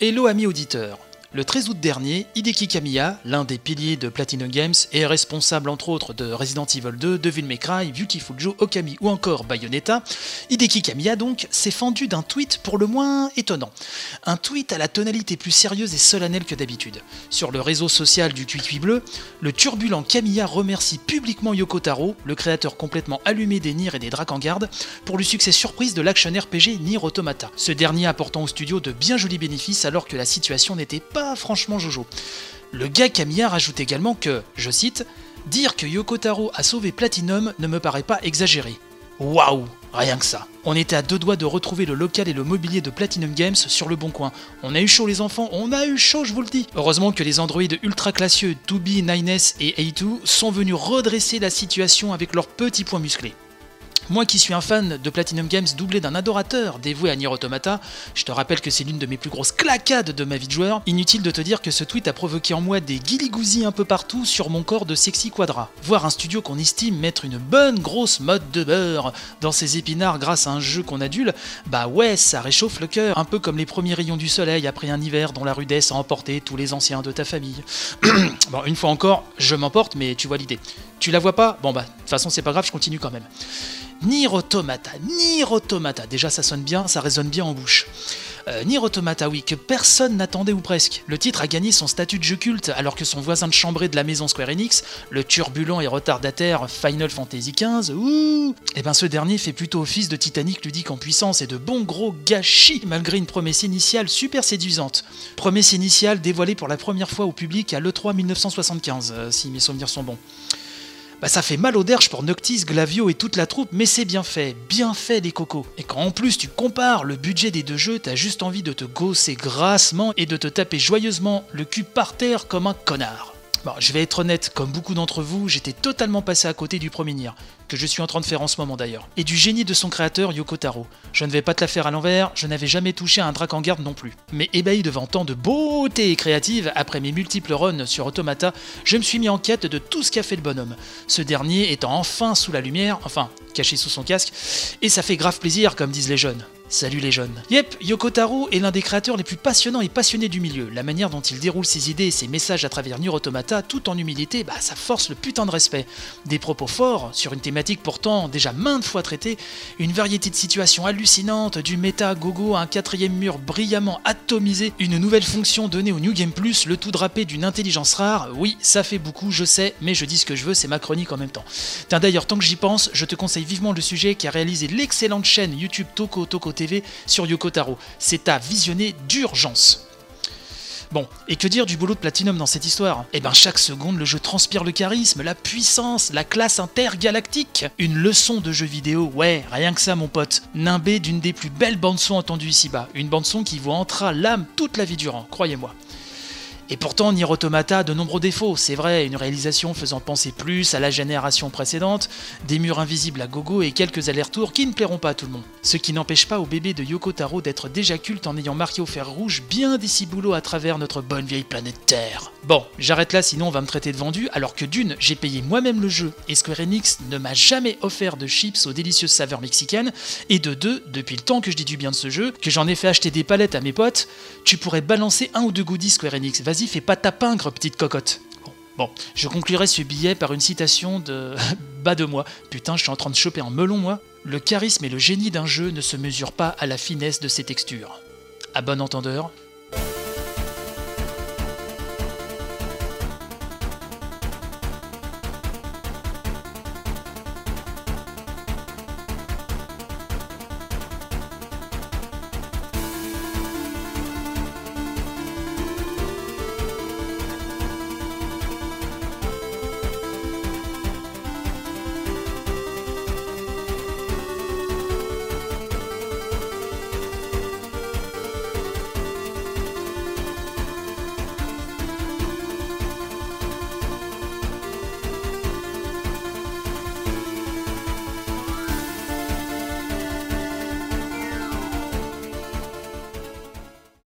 Hello amis auditeurs le 13 août dernier, Hideki Kamiya, l'un des piliers de Platinum Games et responsable entre autres de Resident Evil 2, Devil May Cry, Beautiful Joe, Okami ou encore Bayonetta, Hideki Kamiya donc s'est fendu d'un tweet pour le moins étonnant. Un tweet à la tonalité plus sérieuse et solennelle que d'habitude. Sur le réseau social du Cuicui Bleu, le turbulent Kamiya remercie publiquement Yoko Taro, le créateur complètement allumé des Nier et des Drakengard, pour le succès surprise de l'action RPG Nier Automata. Ce dernier apportant au studio de bien jolis bénéfices alors que la situation n'était pas franchement Jojo. Le gars Camilla rajoute également que, je cite, Dire que Yoko Taro a sauvé Platinum ne me paraît pas exagéré. Waouh Rien que ça. On était à deux doigts de retrouver le local et le mobilier de Platinum Games sur le bon coin. On a eu chaud les enfants, on a eu chaud je vous le dis Heureusement que les androïdes ultra classieux 2B, 9S et A2 sont venus redresser la situation avec leurs petits points musclés. Moi qui suis un fan de Platinum Games doublé d'un adorateur dévoué à Nier Automata, je te rappelle que c'est l'une de mes plus grosses claquades de ma vie de joueur, inutile de te dire que ce tweet a provoqué en moi des guiligousis un peu partout sur mon corps de sexy quadra. Voir un studio qu'on estime mettre une bonne grosse mode de beurre dans ses épinards grâce à un jeu qu'on adule, bah ouais, ça réchauffe le cœur, un peu comme les premiers rayons du soleil après un hiver dont la rudesse a emporté tous les anciens de ta famille. bon, une fois encore, je m'emporte, mais tu vois l'idée. Tu la vois pas? Bon bah, de toute façon c'est pas grave, je continue quand même. Nier Automata, Nier Automata, déjà ça sonne bien, ça résonne bien en bouche. Euh, Nier Automata, oui, que personne n'attendait ou presque. Le titre a gagné son statut de jeu culte alors que son voisin de chambrée de la maison Square Enix, le turbulent et retardataire Final Fantasy XV, ouh, et eh ben ce dernier fait plutôt office de Titanic ludique en puissance et de bon gros gâchis malgré une promesse initiale super séduisante. Promesse initiale dévoilée pour la première fois au public à l'E3 1975, euh, si mes souvenirs sont bons. Bah ça fait mal au derche pour Noctis, Glavio et toute la troupe, mais c'est bien fait, bien fait les cocos. Et quand en plus tu compares le budget des deux jeux, t'as juste envie de te gausser grassement et de te taper joyeusement le cul par terre comme un connard. Je vais être honnête, comme beaucoup d'entre vous, j'étais totalement passé à côté du premier Nier, que je suis en train de faire en ce moment d'ailleurs, et du génie de son créateur Yoko Taro. Je ne vais pas te la faire à l'envers, je n'avais jamais touché à un drac en garde non plus. Mais ébahi devant tant de beauté créative, après mes multiples runs sur Automata, je me suis mis en quête de tout ce qu'a fait le bonhomme. Ce dernier étant enfin sous la lumière, enfin, caché sous son casque, et ça fait grave plaisir, comme disent les jeunes. Salut les jeunes. Yep, Yoko Taro est l'un des créateurs les plus passionnants et passionnés du milieu. La manière dont il déroule ses idées et ses messages à travers Nier Automata, tout en humilité, bah ça force le putain de respect. Des propos forts, sur une thématique pourtant déjà maintes fois traitée, une variété de situations hallucinantes, du méta gogo à un quatrième mur brillamment atomisé, une nouvelle fonction donnée au New Game Plus, le tout drapé d'une intelligence rare, oui, ça fait beaucoup, je sais, mais je dis ce que je veux, c'est ma chronique en même temps. D'ailleurs, tant que j'y pense, je te conseille vivement le sujet qui a réalisé l'excellente chaîne YouTube Toko Toko Sur Yoko Taro. C'est à visionner d'urgence. Bon, et que dire du boulot de Platinum dans cette histoire? Eh ben chaque seconde le jeu transpire le charisme, la puissance, la classe intergalactique. Une leçon de jeu vidéo, ouais, rien que ça mon pote. Nimbé d'une des plus belles bandes son entendues ici-bas. Une bande son qui vous entra l'âme toute la vie durant, croyez-moi. Et pourtant, Nier Automata a de nombreux défauts, c'est vrai, une réalisation faisant penser plus à la génération précédente, des murs invisibles à gogo et quelques allers-retours qui ne plairont pas à tout le monde. Ce qui n'empêche pas au bébé de Yoko Taro d'être déjà culte en ayant marqué au fer rouge bien des ciboulots à travers notre bonne vieille planète Terre. Bon, j'arrête là sinon on va me traiter de vendu, alors que d'une, j'ai payé moi-même le jeu et Square Enix ne m'a jamais offert de chips aux délicieuses saveurs mexicaines, et de deux, depuis le temps que je dis du bien de ce jeu, que j'en ai fait acheter des palettes à mes potes, tu pourrais balancer un ou deux goodies Square Enix, fais pas ta pingre, petite cocotte. Bon, je conclurai ce billet par une citation de bas de moi. Putain, je suis en train de choper un melon, moi. Le charisme et le génie d'un jeu ne se mesurent pas à la finesse de ses textures. À bon entendeur,